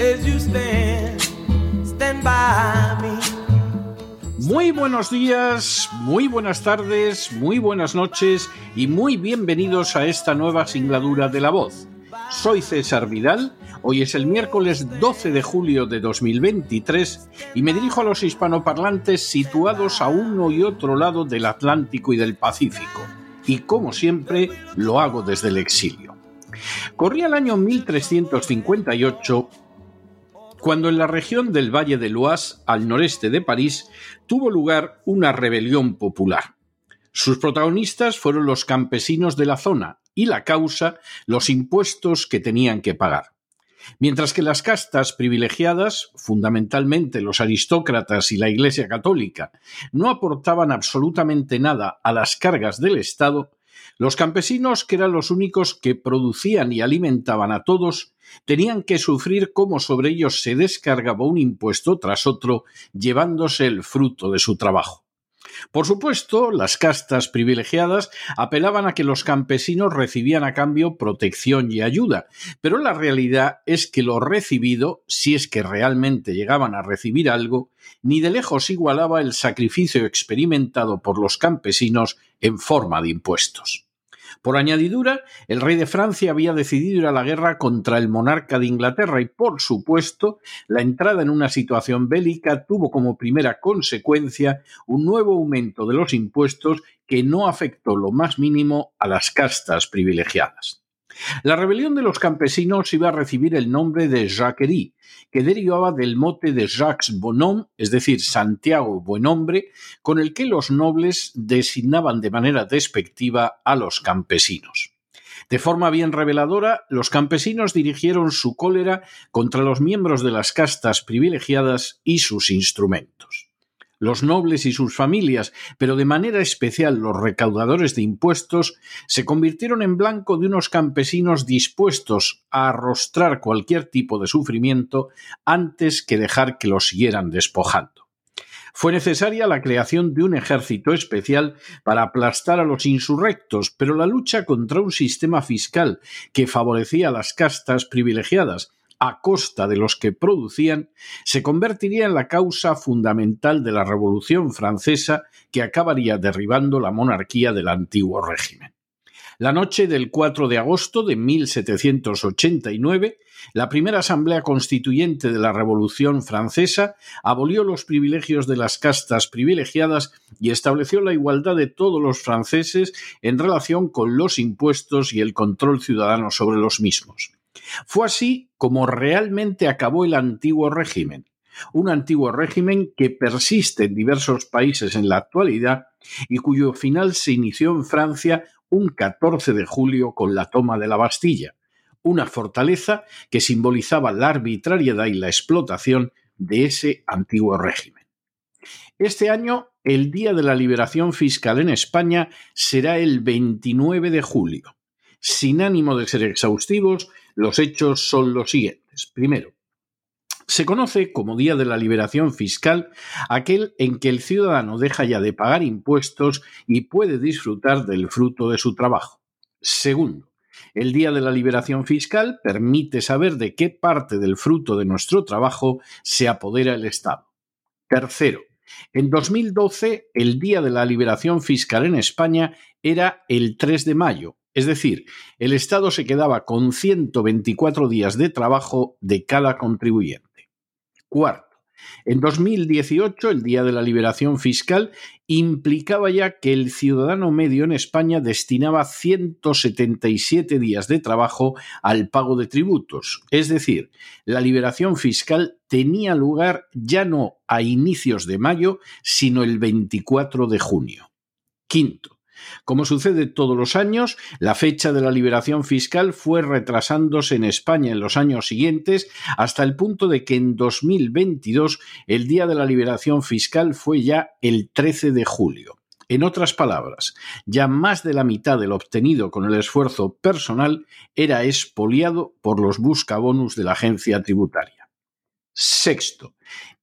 as. Muy buenos días, muy buenas tardes, muy buenas noches y muy bienvenidos a esta nueva singladura de La Voz. Soy César Vidal, hoy es el miércoles 12 de julio de 2023 y me dirijo a los hispanoparlantes situados a uno y otro lado del Atlántico y del Pacífico. Y como siempre, lo hago desde el exilio. Corría el año 1358 cuando en la región del Valle de Loas, al noreste de París, tuvo lugar una rebelión popular. Sus protagonistas fueron los campesinos de la zona y la causa los impuestos que tenían que pagar. Mientras que las castas privilegiadas, fundamentalmente los aristócratas y la Iglesia católica, no aportaban absolutamente nada a las cargas del Estado, los campesinos, que eran los únicos que producían y alimentaban a todos, tenían que sufrir cómo sobre ellos se descargaba un impuesto tras otro, llevándose el fruto de su trabajo. Por supuesto, las castas privilegiadas apelaban a que los campesinos recibían a cambio protección y ayuda, pero la realidad es que lo recibido, si es que realmente llegaban a recibir algo, ni de lejos igualaba el sacrificio experimentado por los campesinos en forma de impuestos. Por añadidura, el rey de Francia había decidido ir a la guerra contra el monarca de Inglaterra y, por supuesto, la entrada en una situación bélica tuvo como primera consecuencia un nuevo aumento de los impuestos que no afectó lo más mínimo a las castas privilegiadas. La rebelión de los campesinos iba a recibir el nombre de Jacquerie, que derivaba del mote de Jacques Bonhomme, es decir, Santiago Buenhombre, con el que los nobles designaban de manera despectiva a los campesinos. De forma bien reveladora, los campesinos dirigieron su cólera contra los miembros de las castas privilegiadas y sus instrumentos los nobles y sus familias, pero de manera especial los recaudadores de impuestos, se convirtieron en blanco de unos campesinos dispuestos a arrostrar cualquier tipo de sufrimiento antes que dejar que los siguieran despojando. Fue necesaria la creación de un ejército especial para aplastar a los insurrectos, pero la lucha contra un sistema fiscal que favorecía a las castas privilegiadas a costa de los que producían, se convertiría en la causa fundamental de la Revolución Francesa que acabaría derribando la monarquía del antiguo régimen. La noche del 4 de agosto de 1789, la primera Asamblea Constituyente de la Revolución Francesa abolió los privilegios de las castas privilegiadas y estableció la igualdad de todos los franceses en relación con los impuestos y el control ciudadano sobre los mismos. Fue así como realmente acabó el antiguo régimen, un antiguo régimen que persiste en diversos países en la actualidad y cuyo final se inició en Francia un 14 de julio con la toma de la Bastilla, una fortaleza que simbolizaba la arbitrariedad y la explotación de ese antiguo régimen. Este año, el Día de la Liberación Fiscal en España será el 29 de julio. Sin ánimo de ser exhaustivos, los hechos son los siguientes. Primero, se conoce como Día de la Liberación Fiscal aquel en que el ciudadano deja ya de pagar impuestos y puede disfrutar del fruto de su trabajo. Segundo, el Día de la Liberación Fiscal permite saber de qué parte del fruto de nuestro trabajo se apodera el Estado. Tercero, en 2012 el Día de la Liberación Fiscal en España era el 3 de mayo, es decir, el Estado se quedaba con 124 días de trabajo de cada contribuyente. Cuarto, en 2018, el Día de la Liberación Fiscal implicaba ya que el ciudadano medio en España destinaba 177 días de trabajo al pago de tributos. Es decir, la liberación fiscal tenía lugar ya no a inicios de mayo, sino el 24 de junio. Quinto, como sucede todos los años, la fecha de la liberación fiscal fue retrasándose en España en los años siguientes hasta el punto de que en 2022 el día de la liberación fiscal fue ya el 13 de julio. En otras palabras, ya más de la mitad de lo obtenido con el esfuerzo personal era expoliado por los buscabonus de la agencia tributaria. Sexto,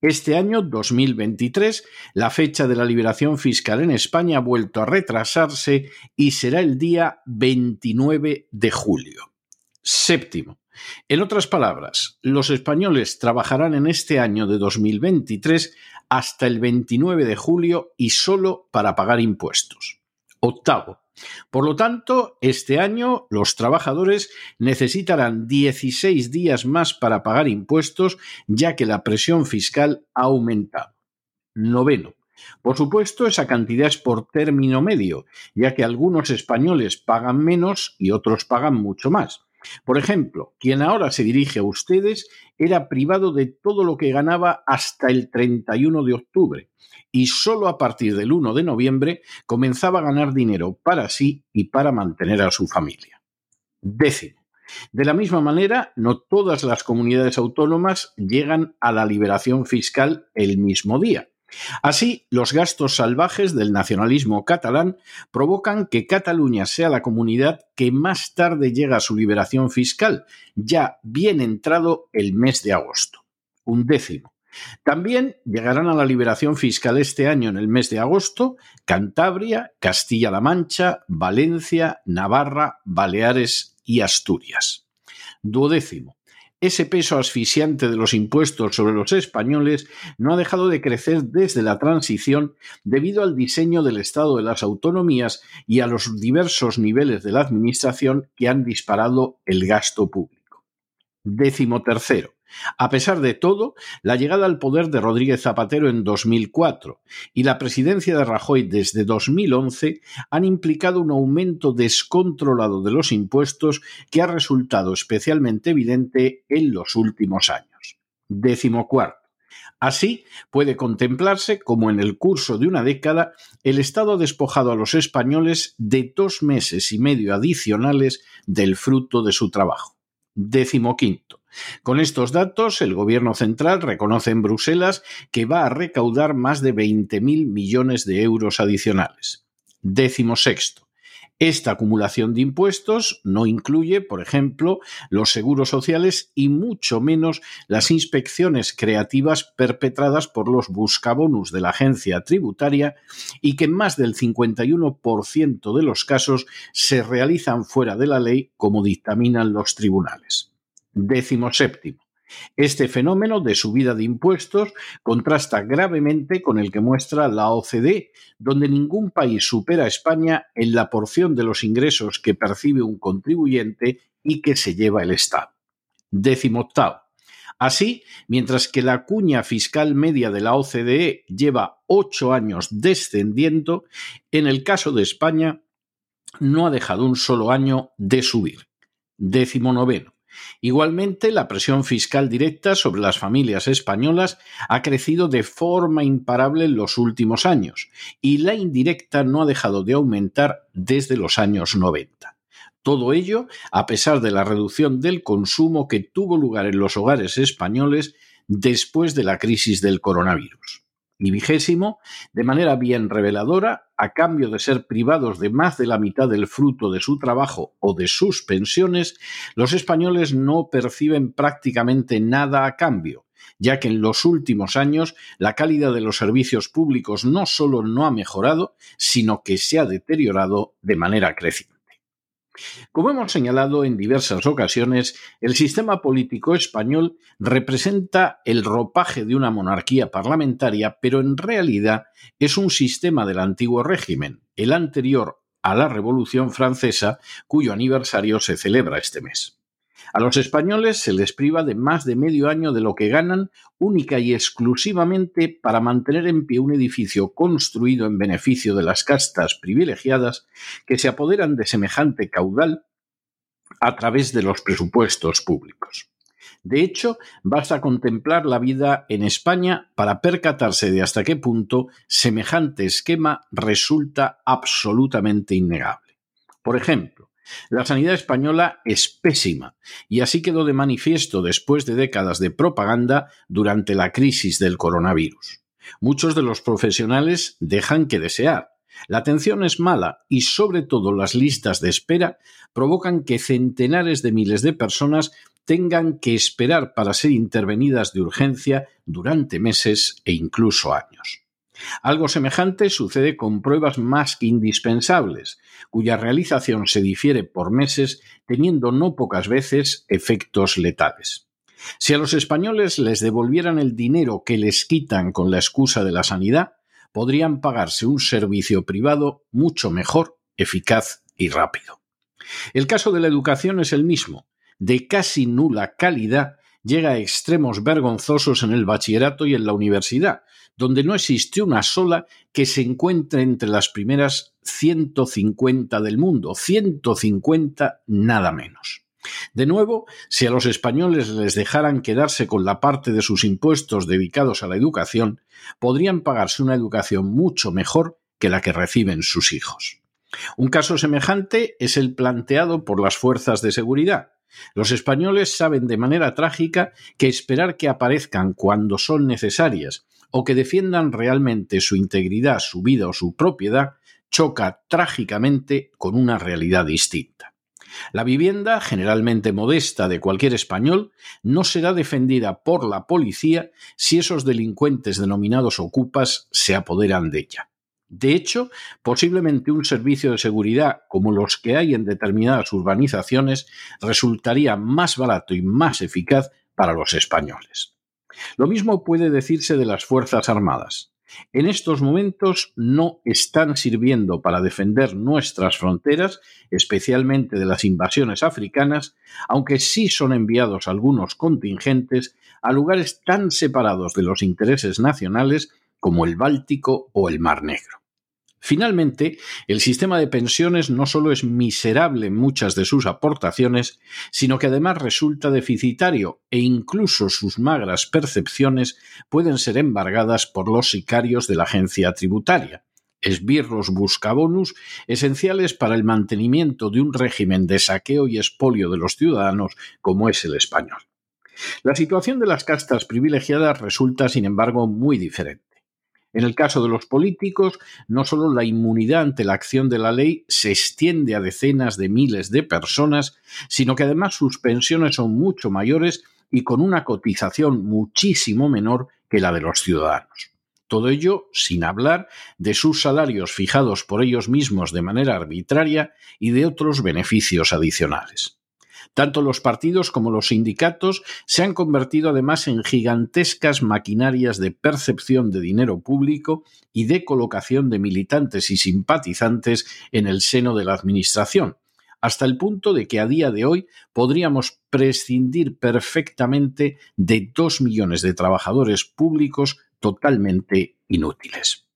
este año 2023, la fecha de la liberación fiscal en España ha vuelto a retrasarse y será el día 29 de julio. Séptimo. En otras palabras, los españoles trabajarán en este año de 2023 hasta el 29 de julio y solo para pagar impuestos. Octavo. Por lo tanto, este año los trabajadores necesitarán 16 días más para pagar impuestos, ya que la presión fiscal ha aumentado. Noveno. Por supuesto, esa cantidad es por término medio, ya que algunos españoles pagan menos y otros pagan mucho más. Por ejemplo, quien ahora se dirige a ustedes era privado de todo lo que ganaba hasta el 31 de octubre y solo a partir del 1 de noviembre comenzaba a ganar dinero para sí y para mantener a su familia. Décimo. De la misma manera, no todas las comunidades autónomas llegan a la liberación fiscal el mismo día. Así, los gastos salvajes del nacionalismo catalán provocan que Cataluña sea la comunidad que más tarde llega a su liberación fiscal, ya bien entrado el mes de agosto. Un décimo. También llegarán a la liberación fiscal este año en el mes de agosto Cantabria, Castilla-La Mancha, Valencia, Navarra, Baleares y Asturias. Duodécimo. Ese peso asfixiante de los impuestos sobre los españoles no ha dejado de crecer desde la transición debido al diseño del Estado de las autonomías y a los diversos niveles de la Administración que han disparado el gasto público. Décimo tercero. A pesar de todo, la llegada al poder de Rodríguez Zapatero en 2004 y la presidencia de Rajoy desde 2011 han implicado un aumento descontrolado de los impuestos que ha resultado especialmente evidente en los últimos años. Décimo cuarto. Así, puede contemplarse como en el curso de una década el Estado ha despojado a los españoles de dos meses y medio adicionales del fruto de su trabajo. Décimo quinto. Con estos datos, el Gobierno central reconoce en Bruselas que va a recaudar más de 20.000 millones de euros adicionales. Décimo sexto. Esta acumulación de impuestos no incluye, por ejemplo, los seguros sociales y mucho menos las inspecciones creativas perpetradas por los buscabonus de la agencia tributaria y que en más del 51% de los casos se realizan fuera de la ley como dictaminan los tribunales. Décimo séptimo. Este fenómeno de subida de impuestos contrasta gravemente con el que muestra la OCDE, donde ningún país supera a España en la porción de los ingresos que percibe un contribuyente y que se lleva el Estado. Décimo octavo. Así, mientras que la cuña fiscal media de la OCDE lleva ocho años descendiendo, en el caso de España no ha dejado un solo año de subir. Décimo noveno. Igualmente, la presión fiscal directa sobre las familias españolas ha crecido de forma imparable en los últimos años y la indirecta no ha dejado de aumentar desde los años 90. Todo ello a pesar de la reducción del consumo que tuvo lugar en los hogares españoles después de la crisis del coronavirus. Y vigésimo, de manera bien reveladora, a cambio de ser privados de más de la mitad del fruto de su trabajo o de sus pensiones, los españoles no perciben prácticamente nada a cambio, ya que en los últimos años la calidad de los servicios públicos no solo no ha mejorado, sino que se ha deteriorado de manera creciente. Como hemos señalado en diversas ocasiones, el sistema político español representa el ropaje de una monarquía parlamentaria, pero en realidad es un sistema del antiguo régimen, el anterior a la Revolución Francesa, cuyo aniversario se celebra este mes. A los españoles se les priva de más de medio año de lo que ganan única y exclusivamente para mantener en pie un edificio construido en beneficio de las castas privilegiadas que se apoderan de semejante caudal a través de los presupuestos públicos. De hecho, basta contemplar la vida en España para percatarse de hasta qué punto semejante esquema resulta absolutamente innegable. Por ejemplo, la sanidad española es pésima y así quedó de manifiesto después de décadas de propaganda durante la crisis del coronavirus. Muchos de los profesionales dejan que desear. La atención es mala y sobre todo las listas de espera provocan que centenares de miles de personas tengan que esperar para ser intervenidas de urgencia durante meses e incluso años. Algo semejante sucede con pruebas más indispensables, cuya realización se difiere por meses, teniendo no pocas veces efectos letales. Si a los españoles les devolvieran el dinero que les quitan con la excusa de la sanidad, podrían pagarse un servicio privado mucho mejor, eficaz y rápido. El caso de la educación es el mismo, de casi nula calidad llega a extremos vergonzosos en el bachillerato y en la universidad, donde no existe una sola que se encuentre entre las primeras 150 del mundo, 150 nada menos. De nuevo, si a los españoles les dejaran quedarse con la parte de sus impuestos dedicados a la educación, podrían pagarse una educación mucho mejor que la que reciben sus hijos. Un caso semejante es el planteado por las fuerzas de seguridad. Los españoles saben de manera trágica que esperar que aparezcan cuando son necesarias o que defiendan realmente su integridad, su vida o su propiedad choca trágicamente con una realidad distinta. La vivienda, generalmente modesta de cualquier español, no será defendida por la policía si esos delincuentes denominados ocupas se apoderan de ella. De hecho, posiblemente un servicio de seguridad como los que hay en determinadas urbanizaciones resultaría más barato y más eficaz para los españoles. Lo mismo puede decirse de las Fuerzas Armadas. En estos momentos no están sirviendo para defender nuestras fronteras, especialmente de las invasiones africanas, aunque sí son enviados algunos contingentes a lugares tan separados de los intereses nacionales como el Báltico o el Mar Negro. Finalmente, el sistema de pensiones no solo es miserable en muchas de sus aportaciones, sino que además resulta deficitario e incluso sus magras percepciones pueden ser embargadas por los sicarios de la agencia tributaria, esbirros buscabonus esenciales para el mantenimiento de un régimen de saqueo y expolio de los ciudadanos como es el español. La situación de las castas privilegiadas resulta, sin embargo, muy diferente. En el caso de los políticos, no solo la inmunidad ante la acción de la ley se extiende a decenas de miles de personas, sino que además sus pensiones son mucho mayores y con una cotización muchísimo menor que la de los ciudadanos. Todo ello sin hablar de sus salarios fijados por ellos mismos de manera arbitraria y de otros beneficios adicionales. Tanto los partidos como los sindicatos se han convertido además en gigantescas maquinarias de percepción de dinero público y de colocación de militantes y simpatizantes en el seno de la Administración, hasta el punto de que a día de hoy podríamos prescindir perfectamente de dos millones de trabajadores públicos totalmente inútiles.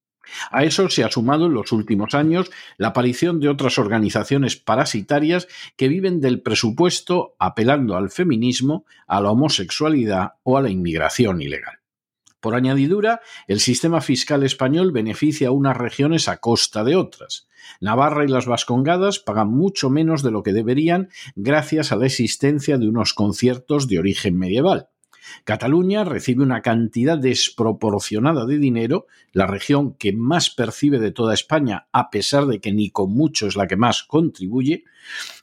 A eso se ha sumado en los últimos años la aparición de otras organizaciones parasitarias que viven del presupuesto apelando al feminismo, a la homosexualidad o a la inmigración ilegal. Por añadidura, el sistema fiscal español beneficia a unas regiones a costa de otras. Navarra y las Vascongadas pagan mucho menos de lo que deberían gracias a la existencia de unos conciertos de origen medieval. Cataluña recibe una cantidad desproporcionada de dinero, la región que más percibe de toda España, a pesar de que ni con mucho es la que más contribuye,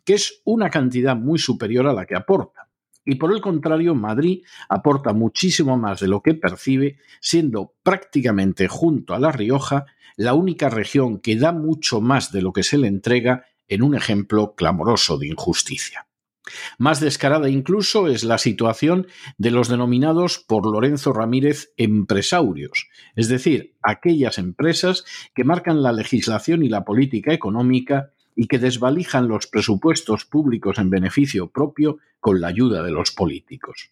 que es una cantidad muy superior a la que aporta. Y por el contrario, Madrid aporta muchísimo más de lo que percibe, siendo prácticamente junto a La Rioja la única región que da mucho más de lo que se le entrega en un ejemplo clamoroso de injusticia. Más descarada incluso es la situación de los denominados por Lorenzo Ramírez empresaurios, es decir, aquellas empresas que marcan la legislación y la política económica y que desvalijan los presupuestos públicos en beneficio propio con la ayuda de los políticos.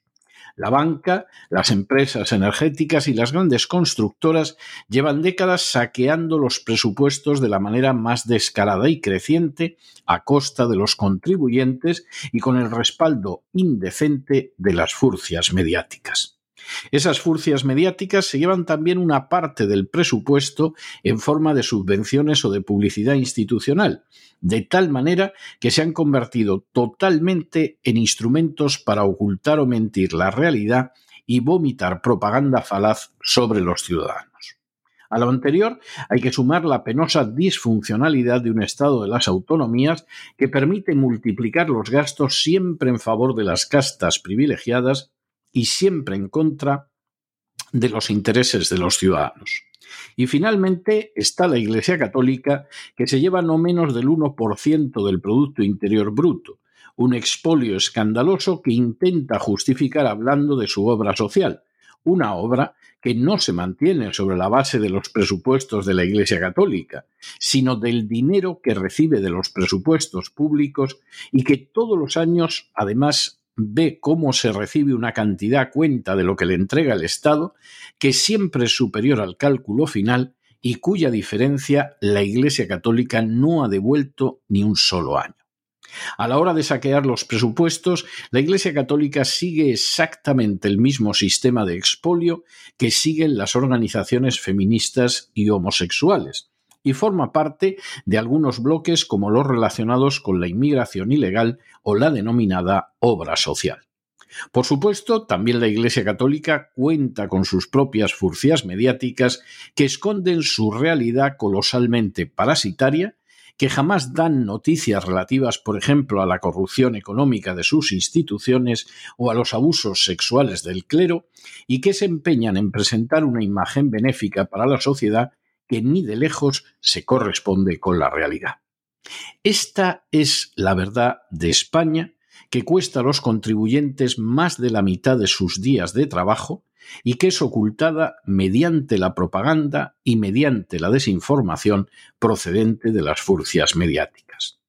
La banca, las empresas energéticas y las grandes constructoras llevan décadas saqueando los presupuestos de la manera más descarada y creciente a costa de los contribuyentes y con el respaldo indecente de las furcias mediáticas. Esas furcias mediáticas se llevan también una parte del presupuesto en forma de subvenciones o de publicidad institucional, de tal manera que se han convertido totalmente en instrumentos para ocultar o mentir la realidad y vomitar propaganda falaz sobre los ciudadanos. A lo anterior hay que sumar la penosa disfuncionalidad de un Estado de las autonomías que permite multiplicar los gastos siempre en favor de las castas privilegiadas y siempre en contra de los intereses de los ciudadanos. Y finalmente está la Iglesia Católica, que se lleva no menos del 1% del Producto Interior Bruto, un expolio escandaloso que intenta justificar hablando de su obra social, una obra que no se mantiene sobre la base de los presupuestos de la Iglesia Católica, sino del dinero que recibe de los presupuestos públicos y que todos los años, además, ve cómo se recibe una cantidad cuenta de lo que le entrega el Estado, que siempre es superior al cálculo final y cuya diferencia la Iglesia Católica no ha devuelto ni un solo año. A la hora de saquear los presupuestos, la Iglesia Católica sigue exactamente el mismo sistema de expolio que siguen las organizaciones feministas y homosexuales, y forma parte de algunos bloques como los relacionados con la inmigración ilegal o la denominada obra social. Por supuesto, también la Iglesia Católica cuenta con sus propias furcias mediáticas que esconden su realidad colosalmente parasitaria, que jamás dan noticias relativas, por ejemplo, a la corrupción económica de sus instituciones o a los abusos sexuales del clero, y que se empeñan en presentar una imagen benéfica para la sociedad que ni de lejos se corresponde con la realidad. Esta es la verdad de España, que cuesta a los contribuyentes más de la mitad de sus días de trabajo y que es ocultada mediante la propaganda y mediante la desinformación procedente de las furcias mediáticas.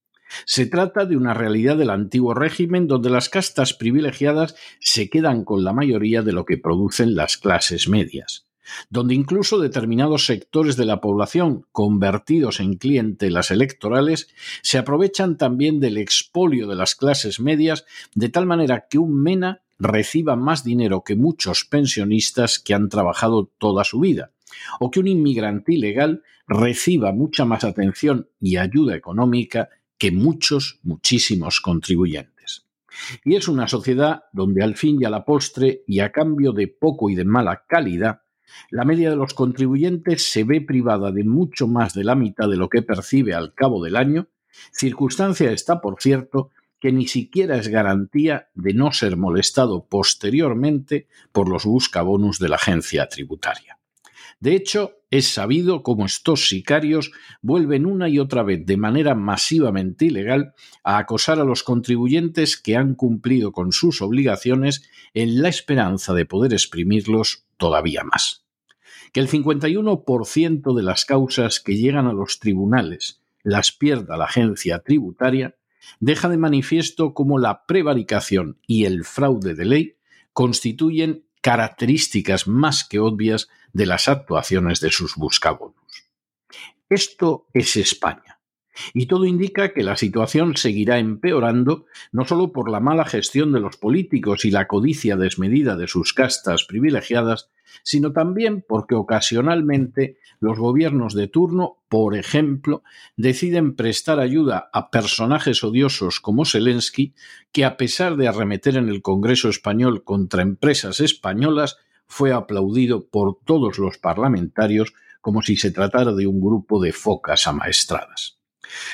Se trata de una realidad del antiguo régimen donde las castas privilegiadas se quedan con la mayoría de lo que producen las clases medias donde incluso determinados sectores de la población, convertidos en clientelas electorales, se aprovechan también del expolio de las clases medias, de tal manera que un MENA reciba más dinero que muchos pensionistas que han trabajado toda su vida, o que un inmigrante ilegal reciba mucha más atención y ayuda económica que muchos, muchísimos contribuyentes. Y es una sociedad donde al fin y a la postre, y a cambio de poco y de mala calidad, la media de los contribuyentes se ve privada de mucho más de la mitad de lo que percibe al cabo del año, circunstancia está, por cierto, que ni siquiera es garantía de no ser molestado posteriormente por los buscabonus de la agencia tributaria. De hecho, es sabido cómo estos sicarios vuelven una y otra vez de manera masivamente ilegal a acosar a los contribuyentes que han cumplido con sus obligaciones en la esperanza de poder exprimirlos todavía más. Que el 51% de las causas que llegan a los tribunales las pierda la agencia tributaria deja de manifiesto cómo la prevaricación y el fraude de ley constituyen características más que obvias de las actuaciones de sus buscabonus. Esto es España. Y todo indica que la situación seguirá empeorando no solo por la mala gestión de los políticos y la codicia desmedida de sus castas privilegiadas, sino también porque ocasionalmente los gobiernos de turno, por ejemplo, deciden prestar ayuda a personajes odiosos como Zelensky, que a pesar de arremeter en el Congreso español contra empresas españolas, fue aplaudido por todos los parlamentarios como si se tratara de un grupo de focas amaestradas.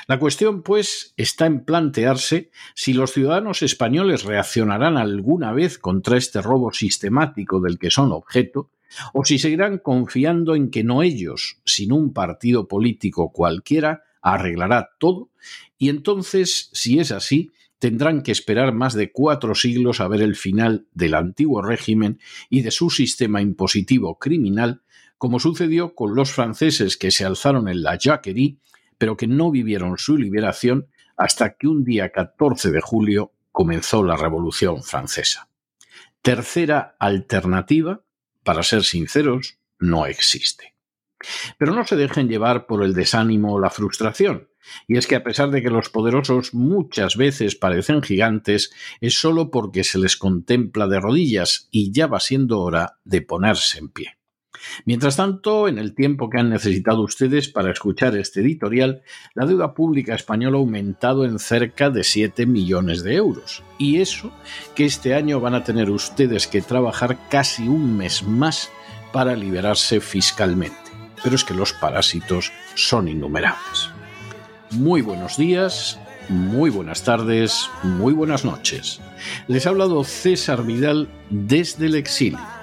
La cuestión, pues, está en plantearse si los ciudadanos españoles reaccionarán alguna vez contra este robo sistemático del que son objeto, o si seguirán confiando en que no ellos, sino un partido político cualquiera, arreglará todo, y entonces, si es así, tendrán que esperar más de cuatro siglos a ver el final del antiguo régimen y de su sistema impositivo criminal, como sucedió con los franceses que se alzaron en la Jacquerie pero que no vivieron su liberación hasta que un día 14 de julio comenzó la Revolución Francesa. Tercera alternativa, para ser sinceros, no existe. Pero no se dejen llevar por el desánimo o la frustración. Y es que a pesar de que los poderosos muchas veces parecen gigantes, es solo porque se les contempla de rodillas y ya va siendo hora de ponerse en pie. Mientras tanto, en el tiempo que han necesitado ustedes para escuchar este editorial, la deuda pública española ha aumentado en cerca de 7 millones de euros. Y eso que este año van a tener ustedes que trabajar casi un mes más para liberarse fiscalmente. Pero es que los parásitos son innumerables. Muy buenos días, muy buenas tardes, muy buenas noches. Les ha hablado César Vidal desde el exilio